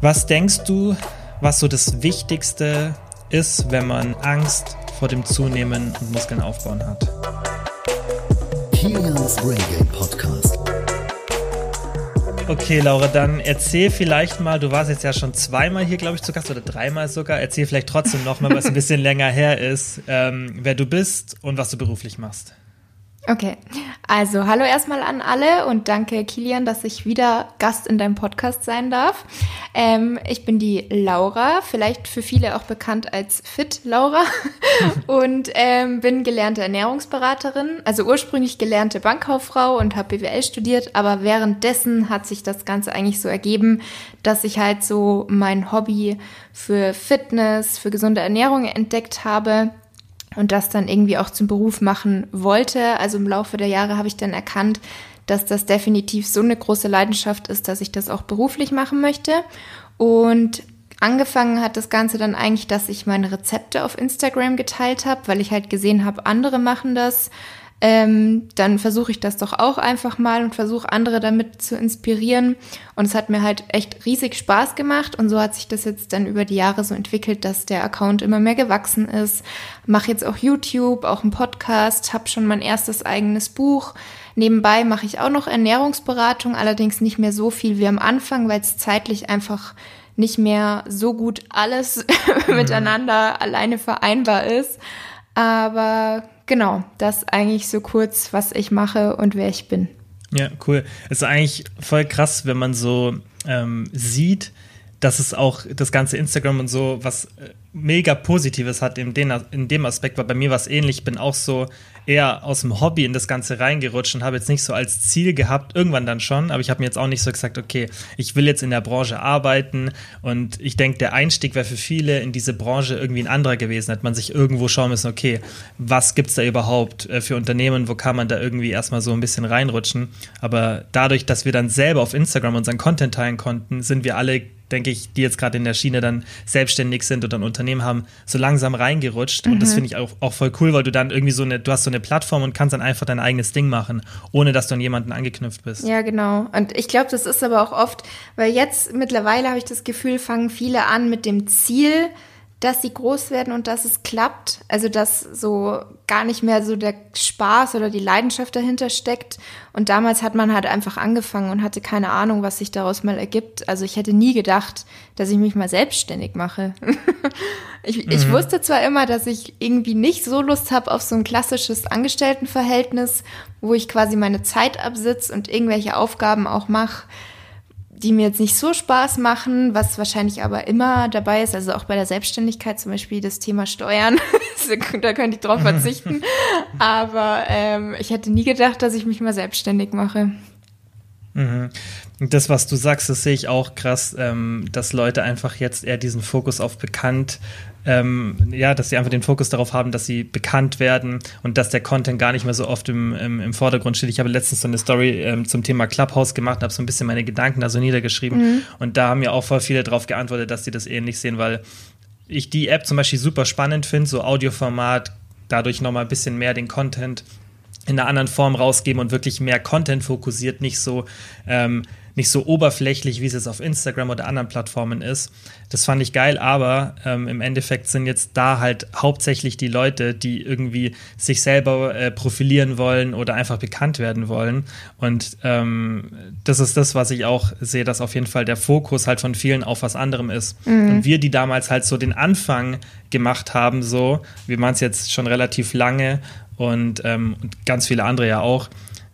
Was denkst du, was so das Wichtigste ist, wenn man Angst vor dem Zunehmen und Muskeln aufbauen hat? Kilians Brain Game Podcast. Okay, Laura, dann erzähl vielleicht mal, du warst jetzt ja schon zweimal hier, glaube ich, zu Gast oder dreimal sogar. Erzähl vielleicht trotzdem nochmal, was ein bisschen länger her ist, ähm, wer du bist und was du beruflich machst. Okay, also hallo erstmal an alle und danke Kilian, dass ich wieder Gast in deinem Podcast sein darf. Ähm, ich bin die Laura, vielleicht für viele auch bekannt als Fit Laura. Und ähm, bin gelernte Ernährungsberaterin, also ursprünglich gelernte Bankkauffrau und habe BWL studiert, aber währenddessen hat sich das Ganze eigentlich so ergeben, dass ich halt so mein Hobby für Fitness, für gesunde Ernährung entdeckt habe und das dann irgendwie auch zum Beruf machen wollte. Also im Laufe der Jahre habe ich dann erkannt, dass das definitiv so eine große Leidenschaft ist, dass ich das auch beruflich machen möchte. Und angefangen hat das Ganze dann eigentlich, dass ich meine Rezepte auf Instagram geteilt habe, weil ich halt gesehen habe, andere machen das ähm, dann versuche ich das doch auch einfach mal und versuche andere damit zu inspirieren. Und es hat mir halt echt riesig Spaß gemacht und so hat sich das jetzt dann über die Jahre so entwickelt, dass der Account immer mehr gewachsen ist. Mache jetzt auch YouTube, auch einen Podcast, habe schon mein erstes eigenes Buch. Nebenbei mache ich auch noch Ernährungsberatung, allerdings nicht mehr so viel wie am Anfang, weil es zeitlich einfach nicht mehr so gut alles mhm. miteinander alleine vereinbar ist. Aber genau, das eigentlich so kurz, was ich mache und wer ich bin. Ja, cool. Es ist eigentlich voll krass, wenn man so ähm, sieht, dass es auch das ganze Instagram und so was äh, mega Positives hat in, den, in dem Aspekt, weil bei mir war es ähnlich. Ich bin auch so eher aus dem Hobby in das Ganze reingerutscht und habe jetzt nicht so als Ziel gehabt, irgendwann dann schon, aber ich habe mir jetzt auch nicht so gesagt, okay, ich will jetzt in der Branche arbeiten und ich denke, der Einstieg wäre für viele in diese Branche irgendwie ein anderer gewesen, hat man sich irgendwo schauen müssen, okay, was gibt es da überhaupt äh, für Unternehmen, wo kann man da irgendwie erstmal so ein bisschen reinrutschen, aber dadurch, dass wir dann selber auf Instagram unseren Content teilen konnten, sind wir alle denke ich, die jetzt gerade in der Schiene dann selbstständig sind oder ein Unternehmen haben, so langsam reingerutscht. Mhm. Und das mhm. finde ich auch, auch voll cool, weil du dann irgendwie so eine, du hast so eine Plattform und kannst dann einfach dein eigenes Ding machen, ohne dass du an jemanden angeknüpft bist. Ja, genau. Und ich glaube, das ist aber auch oft, weil jetzt mittlerweile habe ich das Gefühl, fangen viele an mit dem Ziel, dass sie groß werden und dass es klappt. Also dass so gar nicht mehr so der Spaß oder die Leidenschaft dahinter steckt. Und damals hat man halt einfach angefangen und hatte keine Ahnung, was sich daraus mal ergibt. Also ich hätte nie gedacht, dass ich mich mal selbstständig mache. ich, mhm. ich wusste zwar immer, dass ich irgendwie nicht so Lust habe auf so ein klassisches Angestelltenverhältnis, wo ich quasi meine Zeit absitze und irgendwelche Aufgaben auch mache die mir jetzt nicht so Spaß machen, was wahrscheinlich aber immer dabei ist, also auch bei der Selbstständigkeit zum Beispiel das Thema Steuern, da könnte ich drauf verzichten. aber ähm, ich hätte nie gedacht, dass ich mich mal selbstständig mache. Mhm. Das, was du sagst, das sehe ich auch krass, ähm, dass Leute einfach jetzt eher diesen Fokus auf bekannt ähm, ja, dass sie einfach den Fokus darauf haben, dass sie bekannt werden und dass der Content gar nicht mehr so oft im, im, im Vordergrund steht. Ich habe letztens so eine Story ähm, zum Thema Clubhouse gemacht, habe so ein bisschen meine Gedanken da so niedergeschrieben mhm. und da haben ja auch voll viele darauf geantwortet, dass sie das ähnlich sehen, weil ich die App zum Beispiel super spannend finde, so Audioformat, dadurch nochmal ein bisschen mehr den Content in einer anderen Form rausgeben und wirklich mehr Content fokussiert, nicht so ähm, nicht so oberflächlich, wie es jetzt auf Instagram oder anderen Plattformen ist. Das fand ich geil, aber ähm, im Endeffekt sind jetzt da halt hauptsächlich die Leute, die irgendwie sich selber äh, profilieren wollen oder einfach bekannt werden wollen. Und ähm, das ist das, was ich auch sehe, dass auf jeden Fall der Fokus halt von vielen auf was anderem ist. Mhm. Und wir, die damals halt so den Anfang gemacht haben, so, wir machen es jetzt schon relativ lange und, ähm, und ganz viele andere ja auch,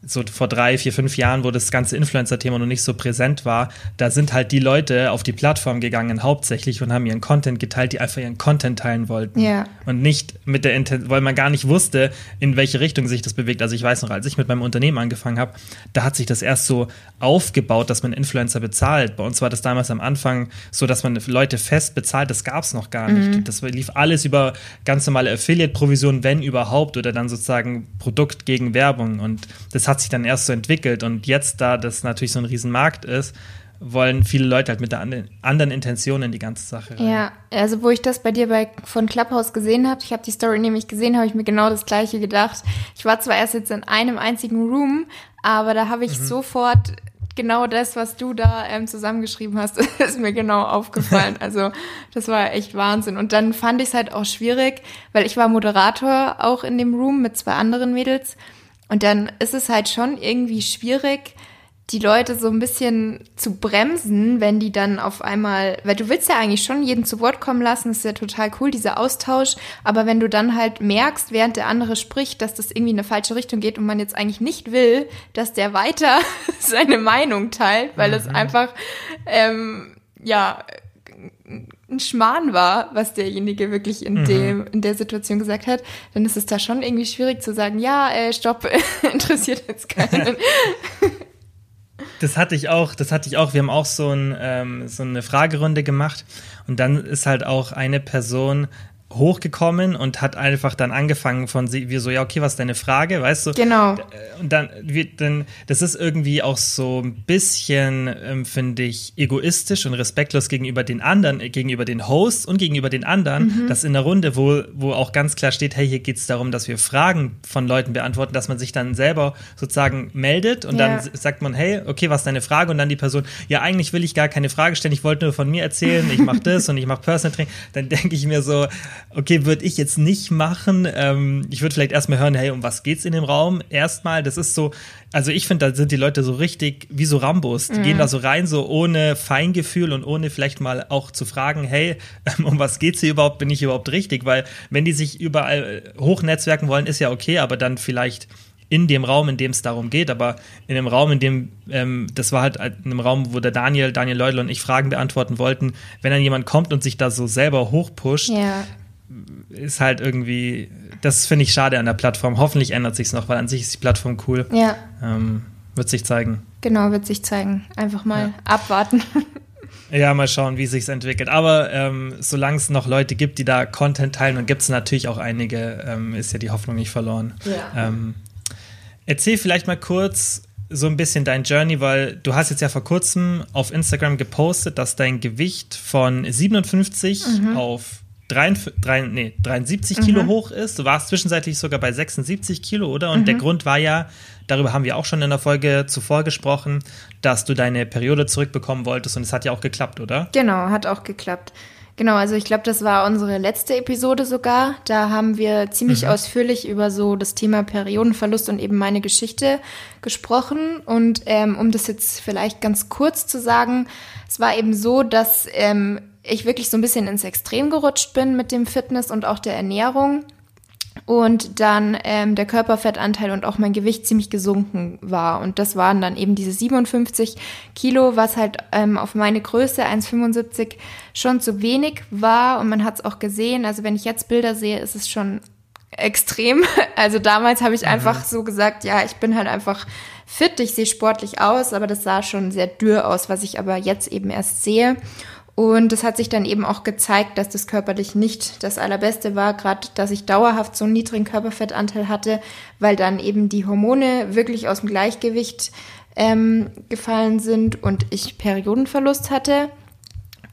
so vor drei, vier, fünf Jahren, wo das ganze Influencer-Thema noch nicht so präsent war, da sind halt die Leute auf die Plattform gegangen hauptsächlich und haben ihren Content geteilt, die einfach ihren Content teilen wollten. Ja. Und nicht mit der Inten weil man gar nicht wusste, in welche Richtung sich das bewegt. Also ich weiß noch, als ich mit meinem Unternehmen angefangen habe, da hat sich das erst so aufgebaut, dass man Influencer bezahlt. Bei uns war das damals am Anfang so, dass man Leute fest bezahlt, das gab es noch gar nicht. Mhm. Das lief alles über ganz normale Affiliate-Provisionen, wenn überhaupt, oder dann sozusagen Produkt gegen Werbung. Und das hat hat sich dann erst so entwickelt. Und jetzt, da das natürlich so ein Riesenmarkt ist, wollen viele Leute halt mit der anderen Intention in die ganze Sache rein. Ja, also wo ich das bei dir bei von Clubhouse gesehen habe, ich habe die Story nämlich gesehen, habe ich mir genau das gleiche gedacht. Ich war zwar erst jetzt in einem einzigen Room, aber da habe ich mhm. sofort genau das, was du da ähm, zusammengeschrieben hast, ist mir genau aufgefallen. Also das war echt Wahnsinn. Und dann fand ich es halt auch schwierig, weil ich war Moderator auch in dem Room mit zwei anderen Mädels. Und dann ist es halt schon irgendwie schwierig, die Leute so ein bisschen zu bremsen, wenn die dann auf einmal, weil du willst ja eigentlich schon jeden zu Wort kommen lassen, das ist ja total cool, dieser Austausch, aber wenn du dann halt merkst, während der andere spricht, dass das irgendwie in eine falsche Richtung geht und man jetzt eigentlich nicht will, dass der weiter seine Meinung teilt, weil mhm. es einfach, ähm, ja, ein Schmarrn war, was derjenige wirklich in mhm. dem in der Situation gesagt hat, dann ist es da schon irgendwie schwierig zu sagen, ja, äh, stopp, interessiert jetzt keinen. Das hatte ich auch, das hatte ich auch. Wir haben auch so, ein, ähm, so eine Fragerunde gemacht und dann ist halt auch eine Person hochgekommen und hat einfach dann angefangen von sie, wie so, ja, okay, was ist deine Frage, weißt du? Genau. Und dann, wie, dann das ist irgendwie auch so ein bisschen, ähm, finde ich, egoistisch und respektlos gegenüber den anderen, äh, gegenüber den Hosts und gegenüber den anderen, mhm. dass in der Runde, wo, wo auch ganz klar steht, hey, hier geht es darum, dass wir Fragen von Leuten beantworten, dass man sich dann selber sozusagen meldet und ja. dann sagt man, hey, okay, was ist deine Frage? Und dann die Person, ja, eigentlich will ich gar keine Frage stellen, ich wollte nur von mir erzählen, ich mache das und ich mache Personal Training. Dann denke ich mir so, okay, würde ich jetzt nicht machen. Ähm, ich würde vielleicht erstmal hören, hey, um was geht's in dem Raum? Erstmal, das ist so, also ich finde, da sind die Leute so richtig wie so Rambos. Die mhm. gehen da so rein, so ohne Feingefühl und ohne vielleicht mal auch zu fragen, hey, um was geht's hier überhaupt? Bin ich überhaupt richtig? Weil wenn die sich überall hochnetzwerken wollen, ist ja okay, aber dann vielleicht in dem Raum, in dem es darum geht, aber in dem Raum, in dem, ähm, das war halt in einem Raum, wo der Daniel, Daniel Leudl und ich Fragen beantworten wollten, wenn dann jemand kommt und sich da so selber hochpusht, ja ist halt irgendwie, das finde ich schade an der Plattform. Hoffentlich ändert sich es noch, weil an sich ist die Plattform cool. Ja. Ähm, wird sich zeigen. Genau, wird sich zeigen. Einfach mal ja. abwarten. Ja, mal schauen, wie sich entwickelt. Aber ähm, solange es noch Leute gibt, die da Content teilen, und gibt es natürlich auch einige, ähm, ist ja die Hoffnung nicht verloren. Ja. Ähm, erzähl vielleicht mal kurz so ein bisschen dein Journey, weil du hast jetzt ja vor kurzem auf Instagram gepostet, dass dein Gewicht von 57 mhm. auf 3, nee, 73 Kilo mhm. hoch ist. Du warst zwischenzeitlich sogar bei 76 Kilo, oder? Und mhm. der Grund war ja, darüber haben wir auch schon in der Folge zuvor gesprochen, dass du deine Periode zurückbekommen wolltest und es hat ja auch geklappt, oder? Genau, hat auch geklappt. Genau, also ich glaube, das war unsere letzte Episode sogar. Da haben wir ziemlich mhm. ausführlich über so das Thema Periodenverlust und eben meine Geschichte gesprochen. Und ähm, um das jetzt vielleicht ganz kurz zu sagen, es war eben so, dass ähm, ich wirklich so ein bisschen ins Extrem gerutscht bin mit dem Fitness und auch der Ernährung und dann ähm, der Körperfettanteil und auch mein Gewicht ziemlich gesunken war. Und das waren dann eben diese 57 Kilo, was halt ähm, auf meine Größe 1,75 schon zu wenig war. Und man hat es auch gesehen. Also wenn ich jetzt Bilder sehe, ist es schon extrem. Also damals habe ich mhm. einfach so gesagt, ja, ich bin halt einfach fit, ich sehe sportlich aus, aber das sah schon sehr dürr aus, was ich aber jetzt eben erst sehe. Und es hat sich dann eben auch gezeigt, dass das körperlich nicht das Allerbeste war, gerade dass ich dauerhaft so einen niedrigen Körperfettanteil hatte, weil dann eben die Hormone wirklich aus dem Gleichgewicht ähm, gefallen sind und ich Periodenverlust hatte.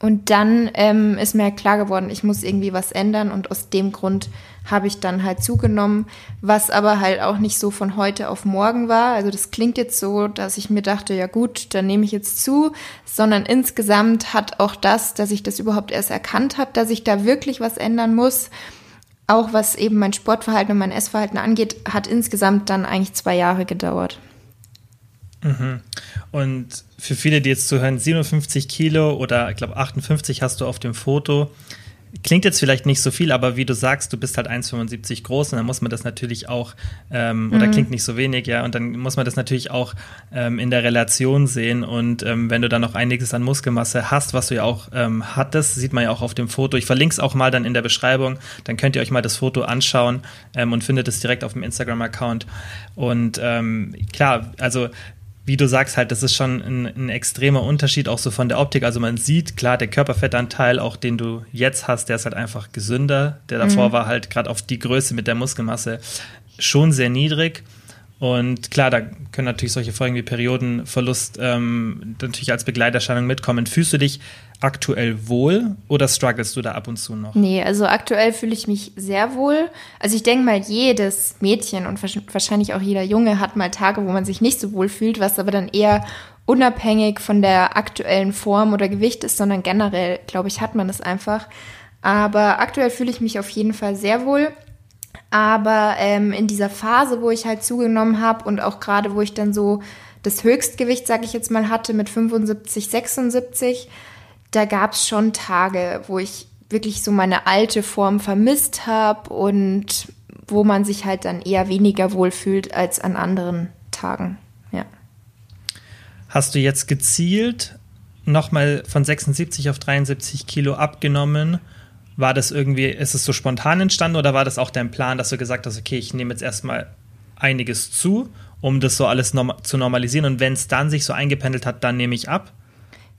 Und dann ähm, ist mir klar geworden, ich muss irgendwie was ändern und aus dem Grund habe ich dann halt zugenommen, was aber halt auch nicht so von heute auf morgen war. Also das klingt jetzt so, dass ich mir dachte, ja gut, dann nehme ich jetzt zu, sondern insgesamt hat auch das, dass ich das überhaupt erst erkannt habe, dass ich da wirklich was ändern muss, auch was eben mein Sportverhalten und mein Essverhalten angeht, hat insgesamt dann eigentlich zwei Jahre gedauert. Mhm. Und für viele, die jetzt zuhören, 57 Kilo oder ich glaube 58 hast du auf dem Foto. Klingt jetzt vielleicht nicht so viel, aber wie du sagst, du bist halt 1,75 groß und dann muss man das natürlich auch, ähm, oder mhm. klingt nicht so wenig, ja, und dann muss man das natürlich auch ähm, in der Relation sehen. Und ähm, wenn du dann noch einiges an Muskelmasse hast, was du ja auch ähm, hattest, sieht man ja auch auf dem Foto. Ich verlinke es auch mal dann in der Beschreibung, dann könnt ihr euch mal das Foto anschauen ähm, und findet es direkt auf dem Instagram-Account. Und ähm, klar, also wie du sagst, halt, das ist schon ein, ein, extremer Unterschied, auch so von der Optik. Also man sieht, klar, der Körperfettanteil, auch den du jetzt hast, der ist halt einfach gesünder. Der davor mhm. war halt gerade auf die Größe mit der Muskelmasse schon sehr niedrig. Und klar, da können natürlich solche Folgen wie Periodenverlust ähm, natürlich als Begleiterscheinung mitkommen. Fühlst du dich aktuell wohl oder strugglest du da ab und zu noch? Nee, also aktuell fühle ich mich sehr wohl. Also ich denke mal, jedes Mädchen und wahrscheinlich auch jeder Junge hat mal Tage, wo man sich nicht so wohl fühlt, was aber dann eher unabhängig von der aktuellen Form oder Gewicht ist, sondern generell, glaube ich, hat man das einfach. Aber aktuell fühle ich mich auf jeden Fall sehr wohl. Aber ähm, in dieser Phase, wo ich halt zugenommen habe und auch gerade, wo ich dann so das Höchstgewicht, sage ich jetzt mal, hatte mit 75, 76, da gab es schon Tage, wo ich wirklich so meine alte Form vermisst habe und wo man sich halt dann eher weniger wohl fühlt als an anderen Tagen. Ja. Hast du jetzt gezielt nochmal von 76 auf 73 Kilo abgenommen? War das irgendwie, ist es so spontan entstanden oder war das auch dein Plan, dass du gesagt hast, okay, ich nehme jetzt erstmal einiges zu, um das so alles norm zu normalisieren und wenn es dann sich so eingependelt hat, dann nehme ich ab?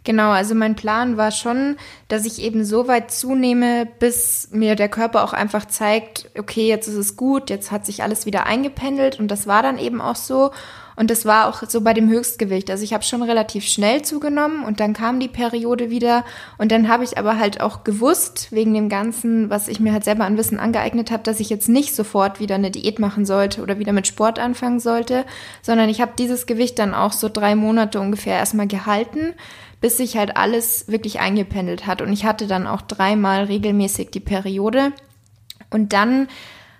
Genau, also mein Plan war schon, dass ich eben so weit zunehme, bis mir der Körper auch einfach zeigt, okay, jetzt ist es gut, jetzt hat sich alles wieder eingependelt und das war dann eben auch so. Und das war auch so bei dem Höchstgewicht. Also ich habe schon relativ schnell zugenommen und dann kam die Periode wieder. Und dann habe ich aber halt auch gewusst, wegen dem Ganzen, was ich mir halt selber an Wissen angeeignet habe, dass ich jetzt nicht sofort wieder eine Diät machen sollte oder wieder mit Sport anfangen sollte, sondern ich habe dieses Gewicht dann auch so drei Monate ungefähr erstmal gehalten bis sich halt alles wirklich eingependelt hat. Und ich hatte dann auch dreimal regelmäßig die Periode. Und dann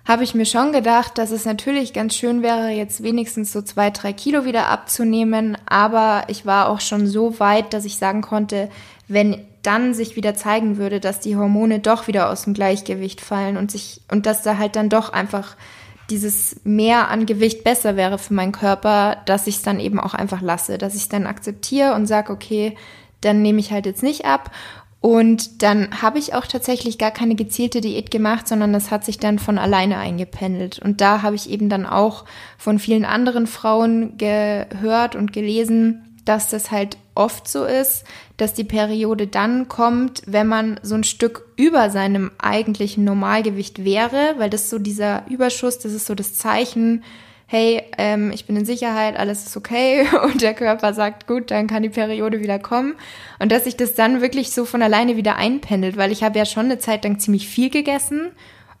habe ich mir schon gedacht, dass es natürlich ganz schön wäre, jetzt wenigstens so zwei, drei Kilo wieder abzunehmen. Aber ich war auch schon so weit, dass ich sagen konnte, wenn dann sich wieder zeigen würde, dass die Hormone doch wieder aus dem Gleichgewicht fallen und sich, und dass da halt dann doch einfach dieses Mehr an Gewicht besser wäre für meinen Körper, dass ich es dann eben auch einfach lasse, dass ich es dann akzeptiere und sage, okay, dann nehme ich halt jetzt nicht ab. Und dann habe ich auch tatsächlich gar keine gezielte Diät gemacht, sondern das hat sich dann von alleine eingependelt. Und da habe ich eben dann auch von vielen anderen Frauen gehört und gelesen, dass das halt oft so ist, dass die Periode dann kommt, wenn man so ein Stück über seinem eigentlichen Normalgewicht wäre, weil das so dieser Überschuss, das ist so das Zeichen, hey, ähm, ich bin in Sicherheit, alles ist okay. Und der Körper sagt, gut, dann kann die Periode wieder kommen. Und dass sich das dann wirklich so von alleine wieder einpendelt, weil ich habe ja schon eine Zeit lang ziemlich viel gegessen.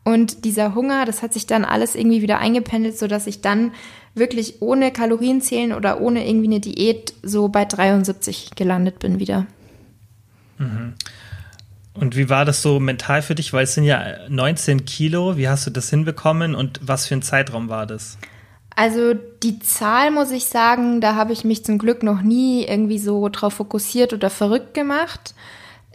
Und dieser Hunger, das hat sich dann alles irgendwie wieder eingependelt, so dass ich dann wirklich ohne Kalorienzählen oder ohne irgendwie eine Diät so bei 73 gelandet bin wieder. Mhm. Und wie war das so mental für dich? Weil es sind ja 19 Kilo. Wie hast du das hinbekommen und was für ein Zeitraum war das? Also die Zahl muss ich sagen, da habe ich mich zum Glück noch nie irgendwie so drauf fokussiert oder verrückt gemacht.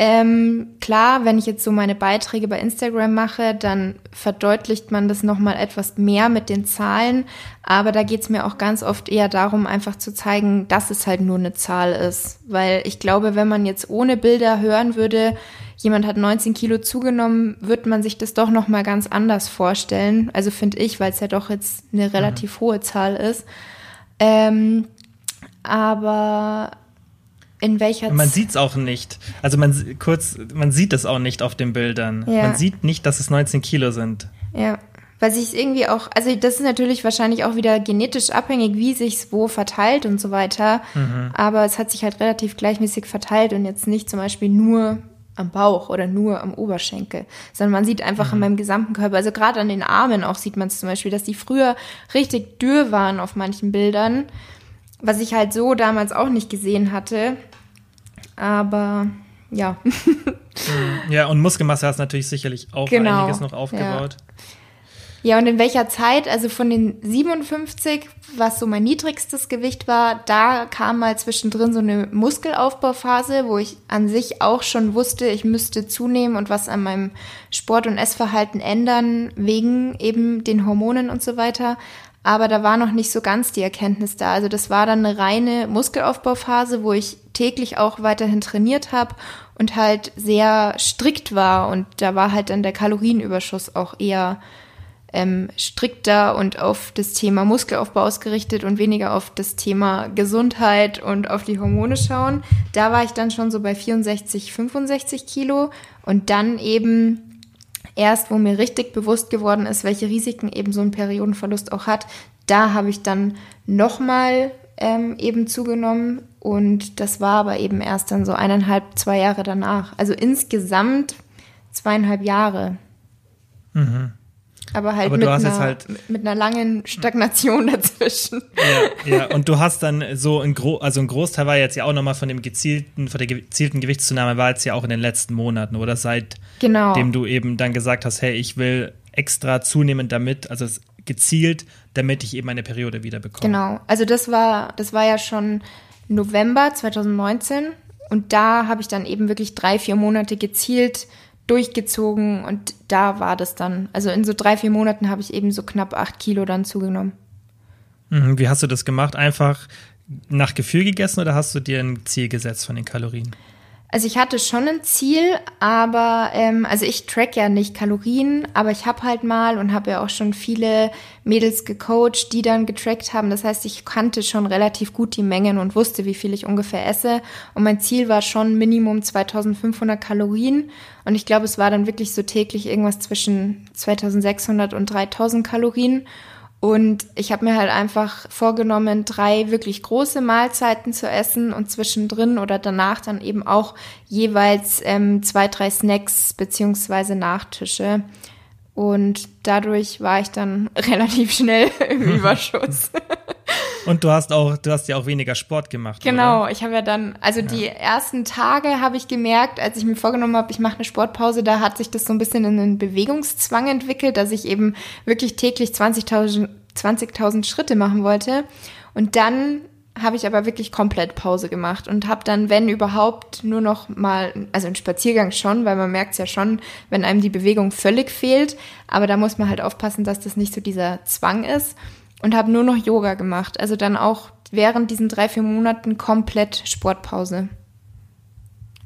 Ähm, klar, wenn ich jetzt so meine Beiträge bei Instagram mache, dann verdeutlicht man das nochmal etwas mehr mit den Zahlen. Aber da geht's mir auch ganz oft eher darum, einfach zu zeigen, dass es halt nur eine Zahl ist. Weil ich glaube, wenn man jetzt ohne Bilder hören würde, jemand hat 19 Kilo zugenommen, wird man sich das doch nochmal ganz anders vorstellen. Also finde ich, weil es ja doch jetzt eine relativ mhm. hohe Zahl ist. Ähm, aber in welcher Man sieht es auch nicht. Also man kurz, man sieht es auch nicht auf den Bildern. Ja. Man sieht nicht, dass es 19 Kilo sind. Ja. Weil sich irgendwie auch, also das ist natürlich wahrscheinlich auch wieder genetisch abhängig, wie sich's wo verteilt und so weiter. Mhm. Aber es hat sich halt relativ gleichmäßig verteilt und jetzt nicht zum Beispiel nur am Bauch oder nur am Oberschenkel, sondern man sieht einfach mhm. in meinem gesamten Körper, also gerade an den Armen auch sieht man es zum Beispiel, dass die früher richtig dürr waren auf manchen Bildern, was ich halt so damals auch nicht gesehen hatte. Aber ja. ja, und Muskelmasse hast natürlich sicherlich auch genau. einiges noch aufgebaut. Ja. Ja, und in welcher Zeit, also von den 57, was so mein niedrigstes Gewicht war, da kam mal zwischendrin so eine Muskelaufbauphase, wo ich an sich auch schon wusste, ich müsste zunehmen und was an meinem Sport- und Essverhalten ändern, wegen eben den Hormonen und so weiter aber da war noch nicht so ganz die Erkenntnis da. Also das war dann eine reine Muskelaufbauphase, wo ich täglich auch weiterhin trainiert habe und halt sehr strikt war und da war halt dann der Kalorienüberschuss auch eher ähm, strikter und auf das Thema Muskelaufbau ausgerichtet und weniger auf das Thema Gesundheit und auf die Hormone schauen. Da war ich dann schon so bei 64, 65 Kilo und dann eben erst, wo mir richtig bewusst geworden ist, welche Risiken eben so ein Periodenverlust auch hat, da habe ich dann nochmal ähm, eben zugenommen und das war aber eben erst dann so eineinhalb, zwei Jahre danach. Also insgesamt zweieinhalb Jahre. Mhm. Aber halt, Aber mit, einer, jetzt halt- mit einer langen Stagnation dazwischen. Ja, ja, und du hast dann so ein Gro also ein Großteil war jetzt ja auch nochmal von dem gezielten, von der gezielten Gewichtszunahme war jetzt ja auch in den letzten Monaten oder seitdem Genau. du eben dann gesagt hast, hey, ich will extra zunehmen damit, also gezielt, damit ich eben meine Periode wieder bekomme. Genau. Also das war, das war ja schon November 2019 und da habe ich dann eben wirklich drei, vier Monate gezielt durchgezogen und da war das dann. Also in so drei, vier Monaten habe ich eben so knapp acht Kilo dann zugenommen. Mhm, wie hast du das gemacht? Einfach nach Gefühl gegessen oder hast du dir ein Ziel gesetzt von den Kalorien? Also ich hatte schon ein Ziel, aber ähm, also ich track ja nicht Kalorien, aber ich habe halt mal und habe ja auch schon viele Mädels gecoacht, die dann getrackt haben. Das heißt, ich kannte schon relativ gut die Mengen und wusste, wie viel ich ungefähr esse. Und mein Ziel war schon Minimum 2500 Kalorien. Und ich glaube, es war dann wirklich so täglich irgendwas zwischen 2600 und 3000 Kalorien. Und ich habe mir halt einfach vorgenommen, drei wirklich große Mahlzeiten zu essen und zwischendrin oder danach dann eben auch jeweils ähm, zwei, drei Snacks beziehungsweise Nachtische. Und dadurch war ich dann relativ schnell im Überschuss. Und du hast auch, du hast ja auch weniger Sport gemacht. Genau, Oder? ich habe ja dann, also die ersten Tage habe ich gemerkt, als ich mir vorgenommen habe, ich mache eine Sportpause, da hat sich das so ein bisschen in einen Bewegungszwang entwickelt, dass ich eben wirklich täglich 20.000 20.000 Schritte machen wollte. Und dann habe ich aber wirklich komplett Pause gemacht und habe dann, wenn überhaupt, nur noch mal, also einen Spaziergang schon, weil man merkt es ja schon, wenn einem die Bewegung völlig fehlt. Aber da muss man halt aufpassen, dass das nicht so dieser Zwang ist. Und habe nur noch Yoga gemacht. Also dann auch während diesen drei, vier Monaten komplett Sportpause.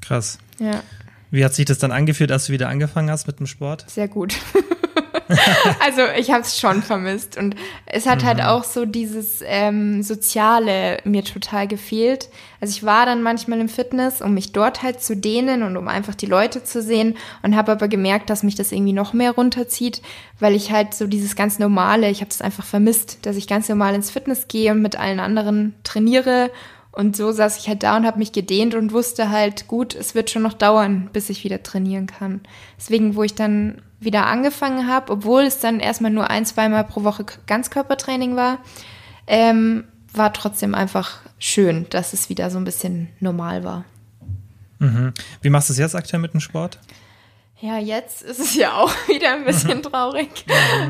Krass. Ja, Wie hat sich das dann angefühlt, als du wieder angefangen hast mit dem Sport? sehr gut. also ich habe es schon vermisst und es hat halt auch so dieses ähm, Soziale mir total gefehlt. Also ich war dann manchmal im Fitness, um mich dort halt zu dehnen und um einfach die Leute zu sehen und habe aber gemerkt, dass mich das irgendwie noch mehr runterzieht, weil ich halt so dieses ganz normale, ich habe das einfach vermisst, dass ich ganz normal ins Fitness gehe und mit allen anderen trainiere und so saß ich halt da und habe mich gedehnt und wusste halt, gut, es wird schon noch dauern, bis ich wieder trainieren kann. Deswegen, wo ich dann wieder angefangen habe, obwohl es dann erstmal nur ein, zweimal pro Woche Ganzkörpertraining war, ähm, war trotzdem einfach schön, dass es wieder so ein bisschen normal war. Mhm. Wie machst du es jetzt aktuell mit dem Sport? Ja, jetzt ist es ja auch wieder ein bisschen traurig.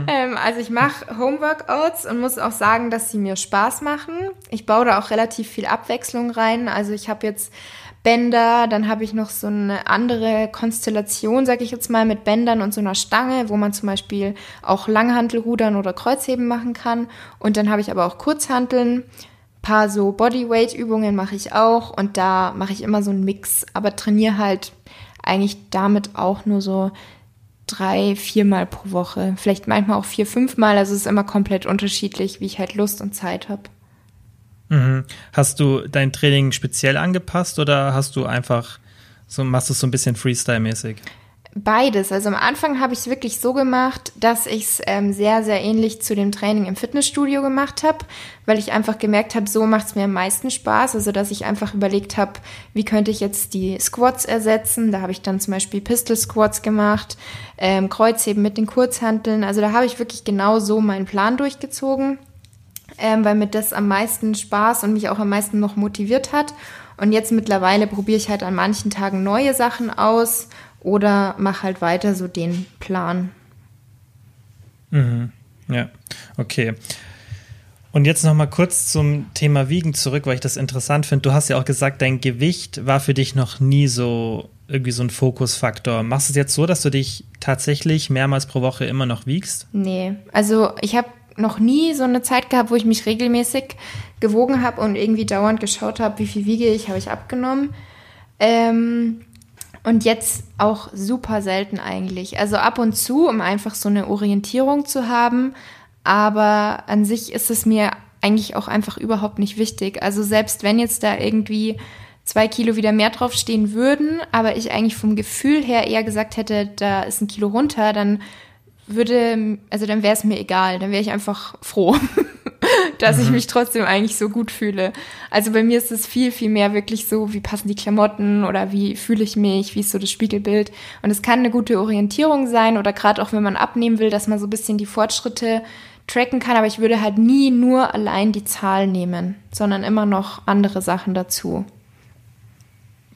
Ähm, also ich mache Homeworkouts und muss auch sagen, dass sie mir Spaß machen. Ich baue da auch relativ viel Abwechslung rein. Also ich habe jetzt Bänder, dann habe ich noch so eine andere Konstellation, sag ich jetzt mal, mit Bändern und so einer Stange, wo man zum Beispiel auch Langhantelrudern oder Kreuzheben machen kann. Und dann habe ich aber auch Kurzhanteln. Paar so Bodyweight-Übungen mache ich auch und da mache ich immer so einen Mix, aber trainiere halt eigentlich damit auch nur so drei, viermal pro Woche. Vielleicht manchmal auch vier, fünfmal. Also es ist immer komplett unterschiedlich, wie ich halt Lust und Zeit habe. Mhm. Hast du dein Training speziell angepasst oder hast du einfach so, machst du es so ein bisschen Freestyle-mäßig? Beides. Also am Anfang habe ich es wirklich so gemacht, dass ich es ähm, sehr, sehr ähnlich zu dem Training im Fitnessstudio gemacht habe, weil ich einfach gemerkt habe, so macht es mir am meisten Spaß. Also dass ich einfach überlegt habe, wie könnte ich jetzt die Squats ersetzen. Da habe ich dann zum Beispiel Pistol Squats gemacht, ähm, Kreuzheben mit den Kurzhanteln. Also da habe ich wirklich genau so meinen Plan durchgezogen, ähm, weil mir das am meisten Spaß und mich auch am meisten noch motiviert hat. Und jetzt mittlerweile probiere ich halt an manchen Tagen neue Sachen aus oder mach halt weiter so den Plan. Mhm. Ja, okay. Und jetzt noch mal kurz zum Thema Wiegen zurück, weil ich das interessant finde. Du hast ja auch gesagt, dein Gewicht war für dich noch nie so irgendwie so ein Fokusfaktor. Machst du es jetzt so, dass du dich tatsächlich mehrmals pro Woche immer noch wiegst? Nee, also ich habe noch nie so eine Zeit gehabt, wo ich mich regelmäßig gewogen habe und irgendwie dauernd geschaut habe, wie viel wiege ich, habe ich abgenommen. Ähm, und jetzt auch super selten eigentlich. Also ab und zu, um einfach so eine Orientierung zu haben. Aber an sich ist es mir eigentlich auch einfach überhaupt nicht wichtig. Also selbst wenn jetzt da irgendwie zwei Kilo wieder mehr draufstehen würden, aber ich eigentlich vom Gefühl her eher gesagt hätte, da ist ein Kilo runter, dann würde, also dann wäre es mir egal, dann wäre ich einfach froh. dass mhm. ich mich trotzdem eigentlich so gut fühle. Also bei mir ist es viel, viel mehr wirklich so, wie passen die Klamotten oder wie fühle ich mich, wie ist so das Spiegelbild. Und es kann eine gute Orientierung sein oder gerade auch wenn man abnehmen will, dass man so ein bisschen die Fortschritte tracken kann, aber ich würde halt nie nur allein die Zahl nehmen, sondern immer noch andere Sachen dazu.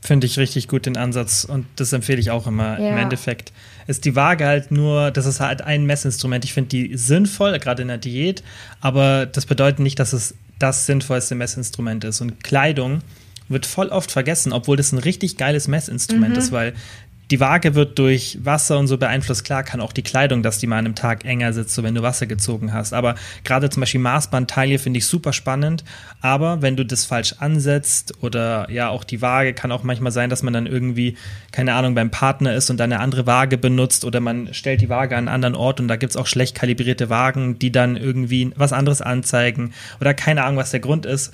Finde ich richtig gut den Ansatz und das empfehle ich auch immer. Ja. Im Endeffekt ist die Waage halt nur, das ist halt ein Messinstrument. Ich finde die sinnvoll, gerade in der Diät, aber das bedeutet nicht, dass es das sinnvollste Messinstrument ist. Und Kleidung wird voll oft vergessen, obwohl das ein richtig geiles Messinstrument mhm. ist, weil die Waage wird durch Wasser und so beeinflusst. Klar kann auch die Kleidung, dass die mal an einem Tag enger sitzt, so wenn du Wasser gezogen hast. Aber gerade zum Beispiel Maßbandtaille finde ich super spannend. Aber wenn du das falsch ansetzt oder ja auch die Waage kann auch manchmal sein, dass man dann irgendwie, keine Ahnung, beim Partner ist und dann eine andere Waage benutzt oder man stellt die Waage an einen anderen Ort und da gibt es auch schlecht kalibrierte Wagen, die dann irgendwie was anderes anzeigen oder keine Ahnung, was der Grund ist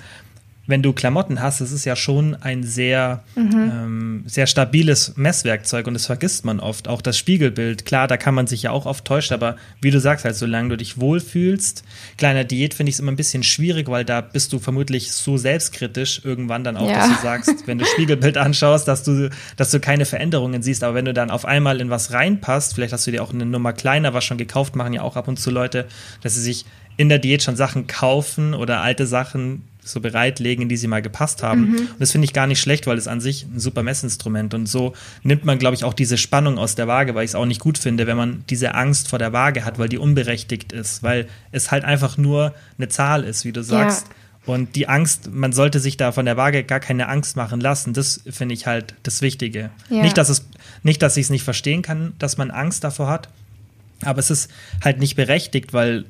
wenn du Klamotten hast, das ist ja schon ein sehr, mhm. ähm, sehr stabiles Messwerkzeug und das vergisst man oft. Auch das Spiegelbild, klar, da kann man sich ja auch oft täuschen, aber wie du sagst, halt, solange du dich wohlfühlst, kleiner Diät finde ich es immer ein bisschen schwierig, weil da bist du vermutlich so selbstkritisch irgendwann dann auch, ja. dass du sagst, wenn du Spiegelbild anschaust, dass du, dass du keine Veränderungen siehst. Aber wenn du dann auf einmal in was reinpasst, vielleicht hast du dir auch eine Nummer kleiner was schon gekauft, machen ja auch ab und zu Leute, dass sie sich in der Diät schon Sachen kaufen oder alte Sachen so bereitlegen, in die sie mal gepasst haben. Mhm. Und das finde ich gar nicht schlecht, weil es an sich ein super Messinstrument und so nimmt man, glaube ich, auch diese Spannung aus der Waage, weil ich es auch nicht gut finde, wenn man diese Angst vor der Waage hat, weil die unberechtigt ist, weil es halt einfach nur eine Zahl ist, wie du sagst. Ja. Und die Angst, man sollte sich da von der Waage gar keine Angst machen lassen. Das finde ich halt das Wichtige. Ja. Nicht, dass es, nicht, dass ich es nicht verstehen kann, dass man Angst davor hat, aber es ist halt nicht berechtigt, weil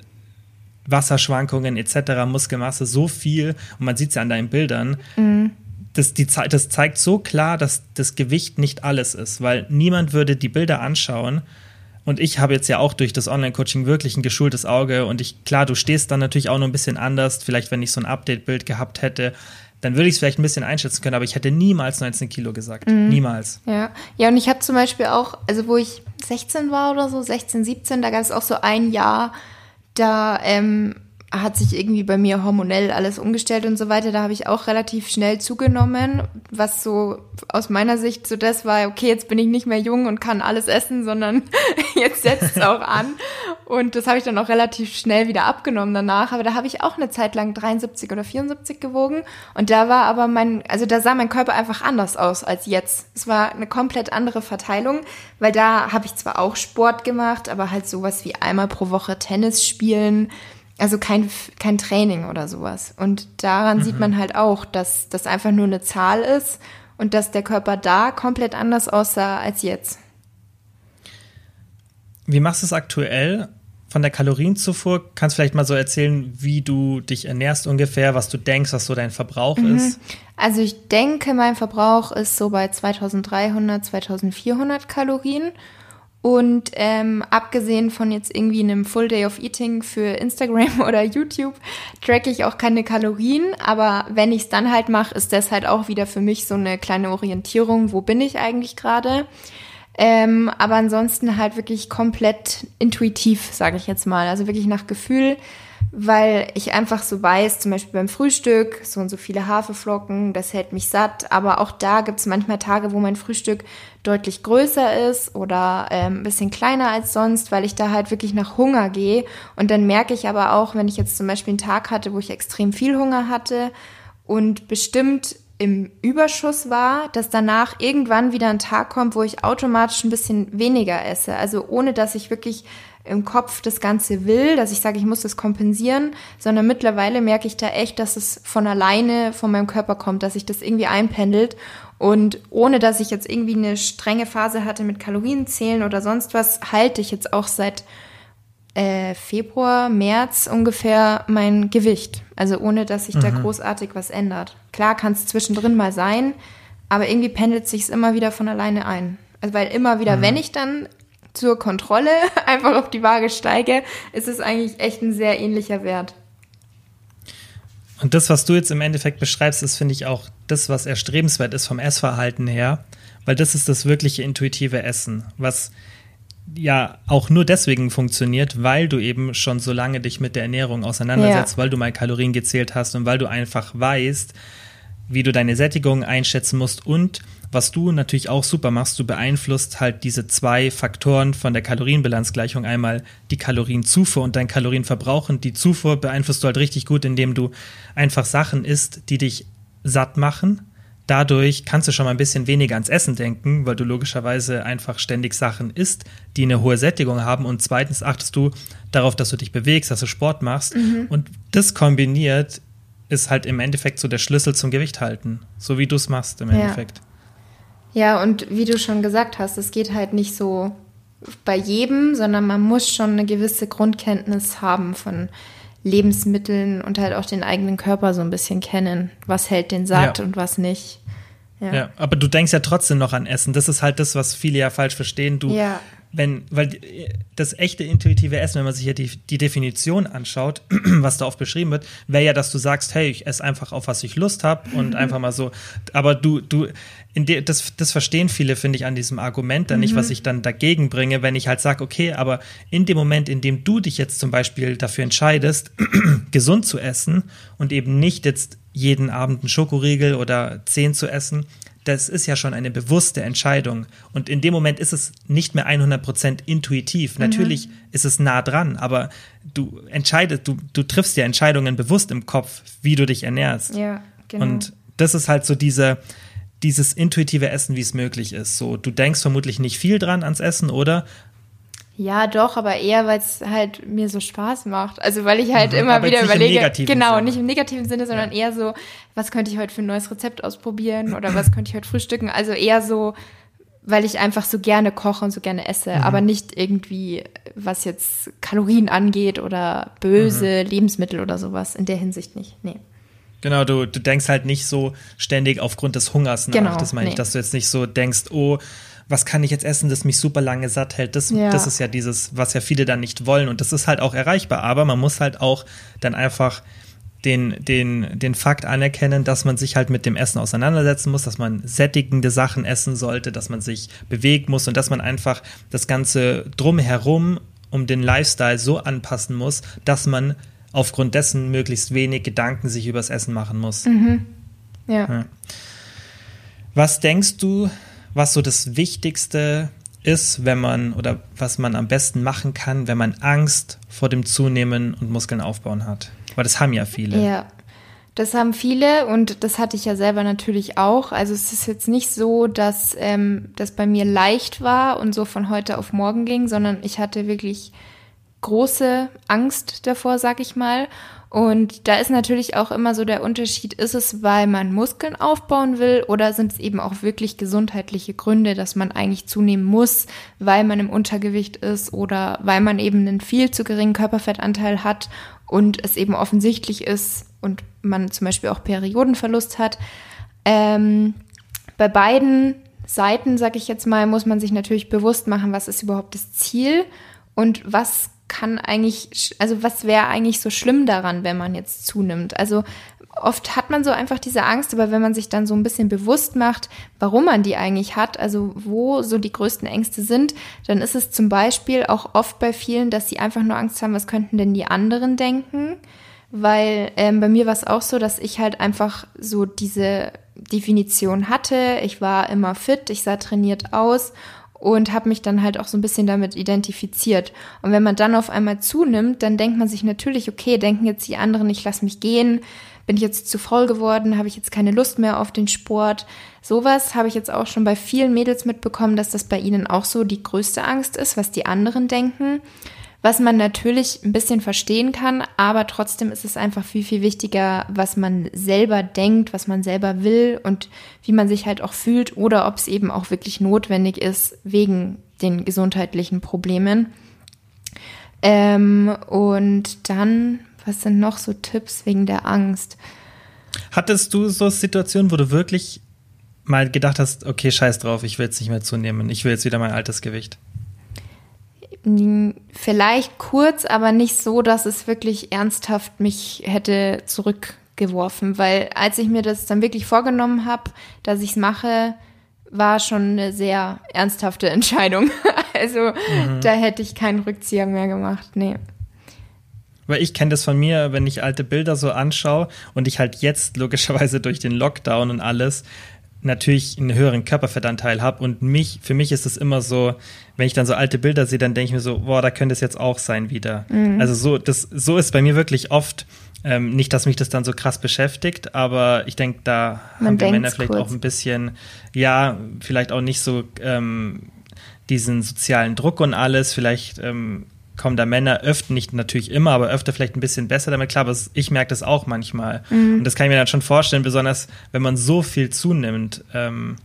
Wasserschwankungen etc., Muskelmasse so viel und man sieht es ja an deinen Bildern. Mhm. Das, die, das zeigt so klar, dass das Gewicht nicht alles ist, weil niemand würde die Bilder anschauen. Und ich habe jetzt ja auch durch das Online-Coaching wirklich ein geschultes Auge. Und ich, klar, du stehst dann natürlich auch noch ein bisschen anders. Vielleicht, wenn ich so ein Update-Bild gehabt hätte, dann würde ich es vielleicht ein bisschen einschätzen können, aber ich hätte niemals 19 Kilo gesagt. Mhm. Niemals. Ja. Ja, und ich hatte zum Beispiel auch, also wo ich 16 war oder so, 16, 17, da gab es auch so ein Jahr, da ähm, hat sich irgendwie bei mir hormonell alles umgestellt und so weiter. Da habe ich auch relativ schnell zugenommen, was so aus meiner Sicht so das war, okay, jetzt bin ich nicht mehr jung und kann alles essen, sondern jetzt setzt es auch an. Und das habe ich dann auch relativ schnell wieder abgenommen danach. Aber da habe ich auch eine Zeit lang 73 oder 74 gewogen. Und da war aber mein, also da sah mein Körper einfach anders aus als jetzt. Es war eine komplett andere Verteilung, weil da habe ich zwar auch Sport gemacht, aber halt sowas wie einmal pro Woche Tennis spielen also kein, kein Training oder sowas. Und daran mhm. sieht man halt auch, dass das einfach nur eine Zahl ist und dass der Körper da komplett anders aussah als jetzt. Wie machst du es aktuell? Von der Kalorienzufuhr kannst du vielleicht mal so erzählen, wie du dich ernährst ungefähr, was du denkst, was so dein Verbrauch mhm. ist? Also ich denke, mein Verbrauch ist so bei 2300, 2400 Kalorien. Und ähm, abgesehen von jetzt irgendwie einem Full Day of Eating für Instagram oder YouTube, tracke ich auch keine Kalorien. Aber wenn ich es dann halt mache, ist das halt auch wieder für mich so eine kleine Orientierung, wo bin ich eigentlich gerade. Ähm, aber ansonsten halt wirklich komplett intuitiv, sage ich jetzt mal. Also wirklich nach Gefühl weil ich einfach so weiß, zum Beispiel beim Frühstück, so und so viele Haferflocken, das hält mich satt. Aber auch da gibt es manchmal Tage, wo mein Frühstück deutlich größer ist oder ähm, ein bisschen kleiner als sonst, weil ich da halt wirklich nach Hunger gehe. Und dann merke ich aber auch, wenn ich jetzt zum Beispiel einen Tag hatte, wo ich extrem viel Hunger hatte und bestimmt im Überschuss war, dass danach irgendwann wieder ein Tag kommt, wo ich automatisch ein bisschen weniger esse. Also ohne dass ich wirklich im Kopf das Ganze will, dass ich sage, ich muss das kompensieren, sondern mittlerweile merke ich da echt, dass es von alleine von meinem Körper kommt, dass sich das irgendwie einpendelt und ohne dass ich jetzt irgendwie eine strenge Phase hatte mit Kalorienzählen oder sonst was, halte ich jetzt auch seit äh, Februar, März ungefähr mein Gewicht. Also ohne dass sich mhm. da großartig was ändert. Klar kann es zwischendrin mal sein, aber irgendwie pendelt sich es immer wieder von alleine ein. Also weil immer wieder, mhm. wenn ich dann zur Kontrolle einfach auf die Waage steige, ist es eigentlich echt ein sehr ähnlicher Wert. Und das, was du jetzt im Endeffekt beschreibst, ist, finde ich, auch das, was erstrebenswert ist vom Essverhalten her, weil das ist das wirkliche intuitive Essen, was ja auch nur deswegen funktioniert, weil du eben schon so lange dich mit der Ernährung auseinandersetzt, ja. weil du mal Kalorien gezählt hast und weil du einfach weißt, wie du deine Sättigung einschätzen musst und was du natürlich auch super machst, du beeinflusst halt diese zwei Faktoren von der Kalorienbilanzgleichung. Einmal die Kalorienzufuhr und dein Kalorienverbrauch. Und die Zufuhr beeinflusst du halt richtig gut, indem du einfach Sachen isst, die dich satt machen. Dadurch kannst du schon mal ein bisschen weniger ans Essen denken, weil du logischerweise einfach ständig Sachen isst, die eine hohe Sättigung haben. Und zweitens achtest du darauf, dass du dich bewegst, dass du Sport machst. Mhm. Und das kombiniert ist halt im Endeffekt so der Schlüssel zum Gewicht halten. So wie du es machst im ja. Endeffekt. Ja, und wie du schon gesagt hast, es geht halt nicht so bei jedem, sondern man muss schon eine gewisse Grundkenntnis haben von Lebensmitteln und halt auch den eigenen Körper so ein bisschen kennen. Was hält den satt ja. und was nicht. Ja. ja. aber du denkst ja trotzdem noch an Essen. Das ist halt das, was viele ja falsch verstehen. Du, ja. Wenn, weil das echte intuitive Essen, wenn man sich hier die, die Definition anschaut, was da oft beschrieben wird, wäre ja, dass du sagst, hey, ich esse einfach auf, was ich Lust habe und einfach mal so. Aber du, du, de, das, das verstehen viele, finde ich, an diesem Argument dann mhm. nicht, was ich dann dagegen bringe, wenn ich halt sage, okay, aber in dem Moment, in dem du dich jetzt zum Beispiel dafür entscheidest, gesund zu essen und eben nicht jetzt jeden Abend einen Schokoriegel oder zehn zu essen, das ist ja schon eine bewusste Entscheidung. Und in dem Moment ist es nicht mehr 100% intuitiv. Mhm. Natürlich ist es nah dran, aber du entscheidest, du, du triffst ja Entscheidungen bewusst im Kopf, wie du dich ernährst. Ja, genau. Und das ist halt so diese, dieses intuitive Essen, wie es möglich ist. So, du denkst vermutlich nicht viel dran ans Essen, oder? Ja, doch, aber eher, weil es halt mir so Spaß macht. Also weil ich halt mhm, immer wieder überlege. genau, Sinne. nicht im negativen Sinne, sondern ja. eher so, was könnte ich heute für ein neues Rezept ausprobieren oder was könnte ich heute frühstücken? Also eher so, weil ich einfach so gerne koche und so gerne esse, mhm. aber nicht irgendwie, was jetzt Kalorien angeht oder böse mhm. Lebensmittel oder sowas. In der Hinsicht nicht. Nee. Genau, du, du denkst halt nicht so ständig aufgrund des Hungers nach. Genau, das meine nee. ich, dass du jetzt nicht so denkst, oh, was kann ich jetzt essen, das mich super lange satt hält. Das, ja. das ist ja dieses, was ja viele dann nicht wollen. Und das ist halt auch erreichbar. Aber man muss halt auch dann einfach den, den, den Fakt anerkennen, dass man sich halt mit dem Essen auseinandersetzen muss, dass man sättigende Sachen essen sollte, dass man sich bewegen muss und dass man einfach das Ganze drumherum um den Lifestyle so anpassen muss, dass man aufgrund dessen möglichst wenig Gedanken sich übers Essen machen muss. Mhm. Ja. ja. Was denkst du, was so das Wichtigste ist, wenn man oder was man am besten machen kann, wenn man Angst vor dem Zunehmen und Muskeln aufbauen hat? Weil das haben ja viele. Ja. Das haben viele und das hatte ich ja selber natürlich auch. Also es ist jetzt nicht so, dass ähm, das bei mir leicht war und so von heute auf morgen ging, sondern ich hatte wirklich große Angst davor, sag ich mal. Und da ist natürlich auch immer so der Unterschied, ist es, weil man Muskeln aufbauen will oder sind es eben auch wirklich gesundheitliche Gründe, dass man eigentlich zunehmen muss, weil man im Untergewicht ist oder weil man eben einen viel zu geringen Körperfettanteil hat und es eben offensichtlich ist und man zum Beispiel auch Periodenverlust hat. Ähm, bei beiden Seiten, sag ich jetzt mal, muss man sich natürlich bewusst machen, was ist überhaupt das Ziel und was kann eigentlich, also was wäre eigentlich so schlimm daran, wenn man jetzt zunimmt? Also oft hat man so einfach diese Angst, aber wenn man sich dann so ein bisschen bewusst macht, warum man die eigentlich hat, also wo so die größten Ängste sind, dann ist es zum Beispiel auch oft bei vielen, dass sie einfach nur Angst haben, was könnten denn die anderen denken? Weil ähm, bei mir war es auch so, dass ich halt einfach so diese Definition hatte. Ich war immer fit, ich sah trainiert aus und habe mich dann halt auch so ein bisschen damit identifiziert. Und wenn man dann auf einmal zunimmt, dann denkt man sich natürlich, okay, denken jetzt die anderen, ich lasse mich gehen, bin ich jetzt zu voll geworden, habe ich jetzt keine Lust mehr auf den Sport. Sowas habe ich jetzt auch schon bei vielen Mädels mitbekommen, dass das bei ihnen auch so die größte Angst ist, was die anderen denken was man natürlich ein bisschen verstehen kann, aber trotzdem ist es einfach viel, viel wichtiger, was man selber denkt, was man selber will und wie man sich halt auch fühlt oder ob es eben auch wirklich notwendig ist wegen den gesundheitlichen Problemen. Ähm, und dann, was sind noch so Tipps wegen der Angst? Hattest du so Situationen, wo du wirklich mal gedacht hast, okay, scheiß drauf, ich will jetzt nicht mehr zunehmen, ich will jetzt wieder mein altes Gewicht? Vielleicht kurz, aber nicht so, dass es wirklich ernsthaft mich hätte zurückgeworfen, weil als ich mir das dann wirklich vorgenommen habe, dass ich es mache, war schon eine sehr ernsthafte Entscheidung. Also da hätte ich keinen Rückzieher mehr gemacht. Nee. Weil ich kenne das von mir, wenn ich alte Bilder so anschaue und ich halt jetzt logischerweise durch den Lockdown und alles natürlich einen höheren Körperfettanteil habe und mich, für mich ist es immer so, wenn ich dann so alte Bilder sehe, dann denke ich mir so, boah, da könnte es jetzt auch sein wieder. Mhm. Also so, das, so ist bei mir wirklich oft, ähm, nicht, dass mich das dann so krass beschäftigt, aber ich denke, da Man haben wir Männer vielleicht kurz. auch ein bisschen, ja, vielleicht auch nicht so ähm, diesen sozialen Druck und alles, vielleicht ähm, kommen da Männer öfter, nicht natürlich immer, aber öfter vielleicht ein bisschen besser damit klar, aber ich merke das auch manchmal. Mhm. Und das kann ich mir dann schon vorstellen, besonders wenn man so viel zunimmt, ähm,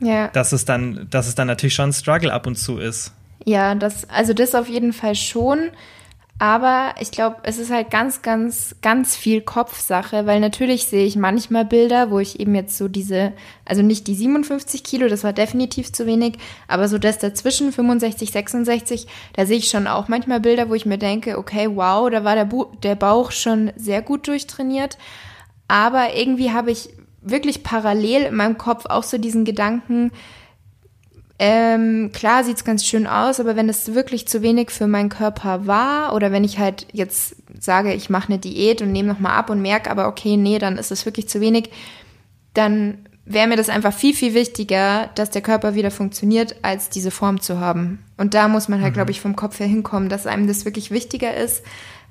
Ja. dass es dann, dass es dann natürlich schon ein Struggle ab und zu ist. Ja, das, also das auf jeden Fall schon. Aber ich glaube, es ist halt ganz, ganz, ganz viel Kopfsache, weil natürlich sehe ich manchmal Bilder, wo ich eben jetzt so diese, also nicht die 57 Kilo, das war definitiv zu wenig, aber so das dazwischen, 65, 66, da sehe ich schon auch manchmal Bilder, wo ich mir denke, okay, wow, da war der, Bu der Bauch schon sehr gut durchtrainiert. Aber irgendwie habe ich wirklich parallel in meinem Kopf auch so diesen Gedanken, ähm, klar sieht's ganz schön aus, aber wenn es wirklich zu wenig für meinen Körper war oder wenn ich halt jetzt sage, ich mache eine Diät und nehme nochmal ab und merke aber, okay, nee, dann ist es wirklich zu wenig, dann wäre mir das einfach viel, viel wichtiger, dass der Körper wieder funktioniert, als diese Form zu haben. Und da muss man halt, glaube ich, vom Kopf her hinkommen, dass einem das wirklich wichtiger ist,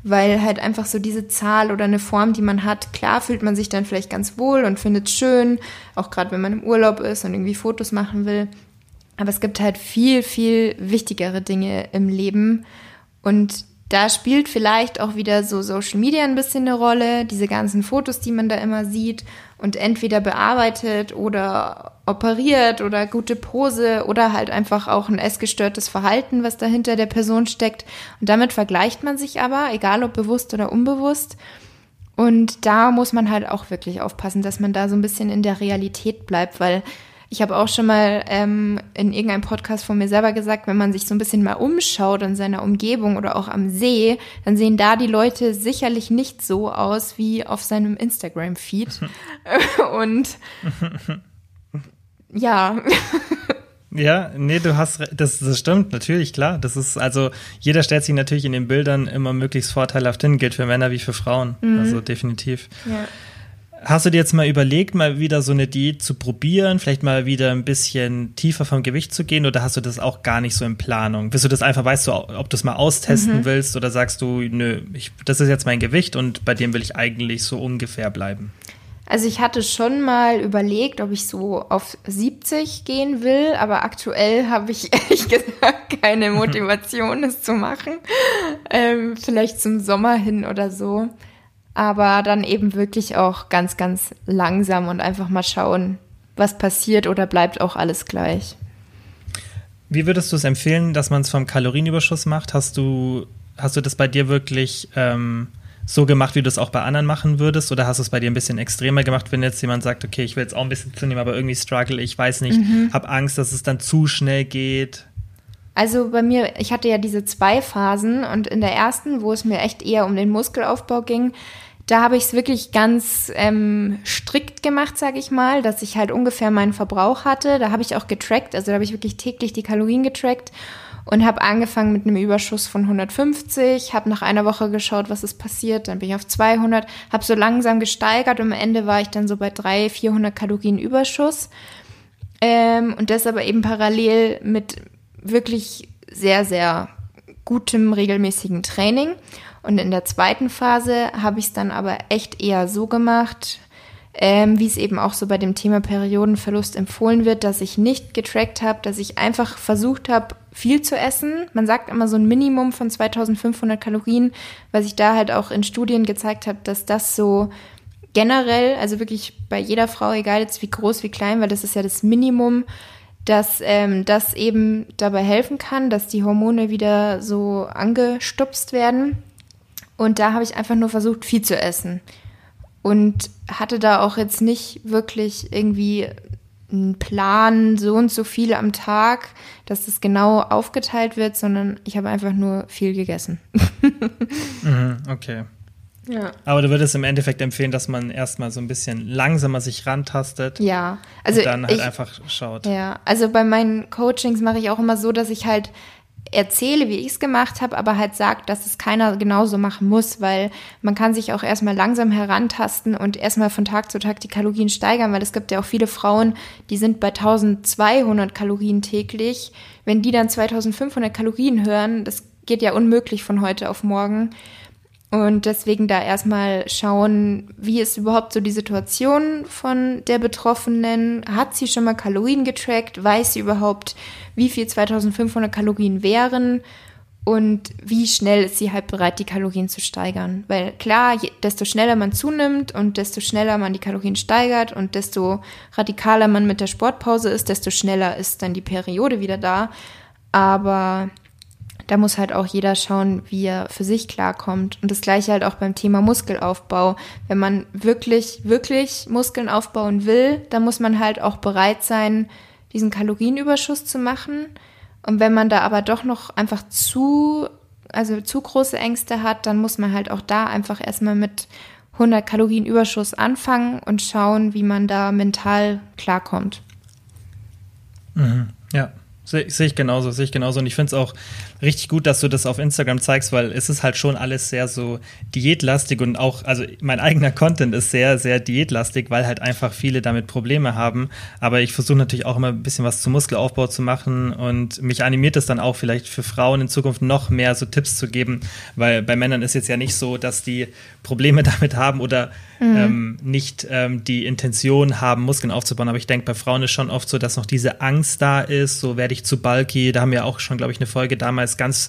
weil halt einfach so diese Zahl oder eine Form, die man hat, klar fühlt man sich dann vielleicht ganz wohl und findet es schön, auch gerade wenn man im Urlaub ist und irgendwie Fotos machen will. Aber es gibt halt viel, viel wichtigere Dinge im Leben. Und da spielt vielleicht auch wieder so Social Media ein bisschen eine Rolle. Diese ganzen Fotos, die man da immer sieht und entweder bearbeitet oder operiert oder gute Pose oder halt einfach auch ein essgestörtes Verhalten, was dahinter der Person steckt. Und damit vergleicht man sich aber, egal ob bewusst oder unbewusst. Und da muss man halt auch wirklich aufpassen, dass man da so ein bisschen in der Realität bleibt, weil ich habe auch schon mal ähm, in irgendeinem Podcast von mir selber gesagt, wenn man sich so ein bisschen mal umschaut in seiner Umgebung oder auch am See, dann sehen da die Leute sicherlich nicht so aus wie auf seinem Instagram-Feed. Und ja, Ja, nee, du hast, das, das stimmt, natürlich, klar. Das ist, also, jeder stellt sich natürlich in den Bildern immer möglichst vorteilhaft hin, gilt für Männer wie für Frauen. Also, definitiv. ja. Hast du dir jetzt mal überlegt, mal wieder so eine Diät zu probieren, vielleicht mal wieder ein bisschen tiefer vom Gewicht zu gehen oder hast du das auch gar nicht so in Planung? Bist du das einfach, weißt du, ob du es mal austesten willst oder sagst du, nö, ich, das ist jetzt mein Gewicht und bei dem will ich eigentlich so ungefähr bleiben? Also ich hatte schon mal überlegt, ob ich so auf 70 gehen will, aber aktuell habe ich ehrlich gesagt keine Motivation, es zu machen. Ähm, vielleicht zum Sommer hin oder so. Aber dann eben wirklich auch ganz, ganz langsam und einfach mal schauen, was passiert oder bleibt auch alles gleich. Wie würdest du es empfehlen, dass man es vom Kalorienüberschuss macht? Hast du, hast du das bei dir wirklich ähm, so gemacht, wie du es auch bei anderen machen würdest? Oder hast du es bei dir ein bisschen extremer gemacht, wenn jetzt jemand sagt, okay, ich will jetzt auch ein bisschen zunehmen, aber irgendwie struggle, ich weiß nicht, hab Angst, dass es dann zu schnell geht? Also bei mir, ich hatte ja diese zwei Phasen und in der ersten, wo es mir echt eher um den Muskelaufbau ging, da habe ich es wirklich ganz ähm, strikt gemacht, sage ich mal, dass ich halt ungefähr meinen Verbrauch hatte. Da habe ich auch getrackt, also da habe ich wirklich täglich die Kalorien getrackt und habe angefangen mit einem Überschuss von 150, habe nach einer Woche geschaut, was ist passiert, dann bin ich auf 200, habe so langsam gesteigert und am Ende war ich dann so bei 300, 400 Kalorien Überschuss. Ähm, und das aber eben parallel mit wirklich sehr, sehr gutem, regelmäßigen Training. Und in der zweiten Phase habe ich es dann aber echt eher so gemacht, ähm, wie es eben auch so bei dem Thema Periodenverlust empfohlen wird, dass ich nicht getrackt habe, dass ich einfach versucht habe, viel zu essen. Man sagt immer so ein Minimum von 2500 Kalorien, weil sich da halt auch in Studien gezeigt hat, dass das so generell, also wirklich bei jeder Frau, egal jetzt wie groß, wie klein, weil das ist ja das Minimum, dass ähm, das eben dabei helfen kann, dass die Hormone wieder so angestupst werden. Und da habe ich einfach nur versucht, viel zu essen. Und hatte da auch jetzt nicht wirklich irgendwie einen Plan, so und so viel am Tag, dass das genau aufgeteilt wird, sondern ich habe einfach nur viel gegessen. Mhm, okay. Ja. Aber du würdest im Endeffekt empfehlen, dass man erstmal so ein bisschen langsamer sich rantastet Ja, also und dann halt ich, einfach schaut. Ja, also bei meinen Coachings mache ich auch immer so, dass ich halt erzähle, wie ich es gemacht habe, aber halt sagt, dass es keiner genauso machen muss, weil man kann sich auch erstmal langsam herantasten und erstmal von Tag zu Tag die Kalorien steigern, weil es gibt ja auch viele Frauen, die sind bei 1200 Kalorien täglich. Wenn die dann 2500 Kalorien hören, das geht ja unmöglich von heute auf morgen. Und deswegen da erstmal schauen, wie ist überhaupt so die Situation von der Betroffenen? Hat sie schon mal Kalorien getrackt? Weiß sie überhaupt, wie viel 2500 Kalorien wären? Und wie schnell ist sie halt bereit, die Kalorien zu steigern? Weil klar, je, desto schneller man zunimmt und desto schneller man die Kalorien steigert und desto radikaler man mit der Sportpause ist, desto schneller ist dann die Periode wieder da. Aber da muss halt auch jeder schauen, wie er für sich klarkommt. Und das gleiche halt auch beim Thema Muskelaufbau. Wenn man wirklich, wirklich Muskeln aufbauen will, dann muss man halt auch bereit sein, diesen Kalorienüberschuss zu machen. Und wenn man da aber doch noch einfach zu, also zu große Ängste hat, dann muss man halt auch da einfach erstmal mit 100 Kalorien Überschuss anfangen und schauen, wie man da mental klarkommt. Mhm. Ja, Sehe seh ich genauso, sehe ich genauso. Und ich finde es auch richtig gut, dass du das auf Instagram zeigst, weil es ist halt schon alles sehr so diätlastig und auch, also mein eigener Content ist sehr, sehr diätlastig, weil halt einfach viele damit Probleme haben. Aber ich versuche natürlich auch immer ein bisschen was zum Muskelaufbau zu machen und mich animiert es dann auch vielleicht für Frauen in Zukunft noch mehr so Tipps zu geben, weil bei Männern ist jetzt ja nicht so, dass die Probleme damit haben oder mhm. ähm, nicht ähm, die Intention haben, Muskeln aufzubauen. Aber ich denke, bei Frauen ist schon oft so, dass noch diese Angst da ist, so werde ich zu bulky. Da haben wir auch schon, glaube ich, eine Folge damals ganz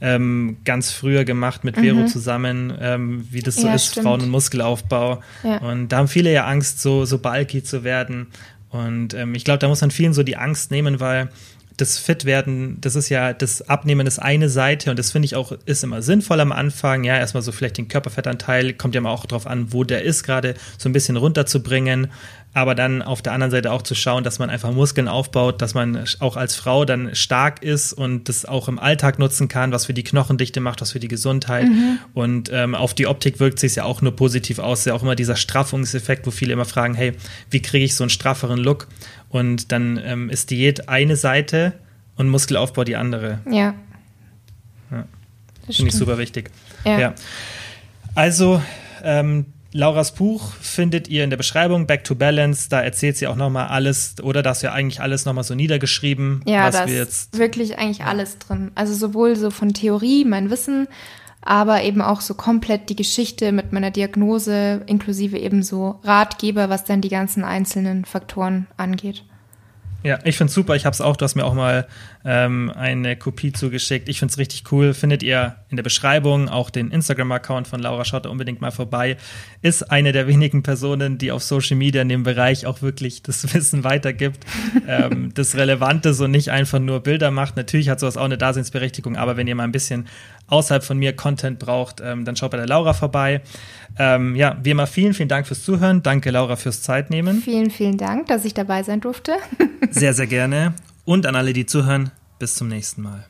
ähm, ganz früher gemacht mit Vero mhm. zusammen, ähm, wie das so ja, ist, stimmt. Frauen- und Muskelaufbau. Ja. Und da haben viele ja Angst, so, so bulky zu werden. Und ähm, ich glaube, da muss man vielen so die Angst nehmen, weil das Fitwerden, das ist ja, das Abnehmen ist eine Seite und das finde ich auch, ist immer sinnvoll am Anfang. Ja, erstmal so vielleicht den Körperfettanteil, kommt ja mal auch drauf an, wo der ist, gerade so ein bisschen runterzubringen aber dann auf der anderen Seite auch zu schauen, dass man einfach Muskeln aufbaut, dass man auch als Frau dann stark ist und das auch im Alltag nutzen kann, was für die Knochendichte macht, was für die Gesundheit. Mhm. Und ähm, auf die Optik wirkt sich ja auch nur positiv aus. Ja auch immer dieser Straffungseffekt, wo viele immer fragen, hey, wie kriege ich so einen strafferen Look? Und dann ähm, ist Diät eine Seite und Muskelaufbau die andere. Ja. ja. Finde ich super wichtig. Ja. ja. Also, ähm, Lauras Buch findet ihr in der Beschreibung, Back to Balance. Da erzählt sie auch nochmal alles, oder da ist ja eigentlich alles nochmal so niedergeschrieben. Ja, was da wir jetzt ist wirklich eigentlich alles drin. Also sowohl so von Theorie, mein Wissen, aber eben auch so komplett die Geschichte mit meiner Diagnose, inklusive eben so Ratgeber, was dann die ganzen einzelnen Faktoren angeht. Ja, ich finde es super. Ich habe es auch, du hast mir auch mal ähm, eine Kopie zugeschickt. Ich finde es richtig cool. Findet ihr in der Beschreibung auch den Instagram-Account von Laura Schotter unbedingt mal vorbei. Ist eine der wenigen Personen, die auf Social Media in dem Bereich auch wirklich das Wissen weitergibt, ähm, das Relevante so nicht einfach nur Bilder macht. Natürlich hat sowas auch eine Daseinsberechtigung, aber wenn ihr mal ein bisschen außerhalb von mir Content braucht, ähm, dann schaut bei der Laura vorbei. Ähm, ja, wie immer vielen, vielen Dank fürs Zuhören. Danke, Laura, fürs Zeitnehmen. Vielen, vielen Dank, dass ich dabei sein durfte. sehr, sehr gerne. Und an alle, die zuhören, bis zum nächsten Mal.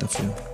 dafür.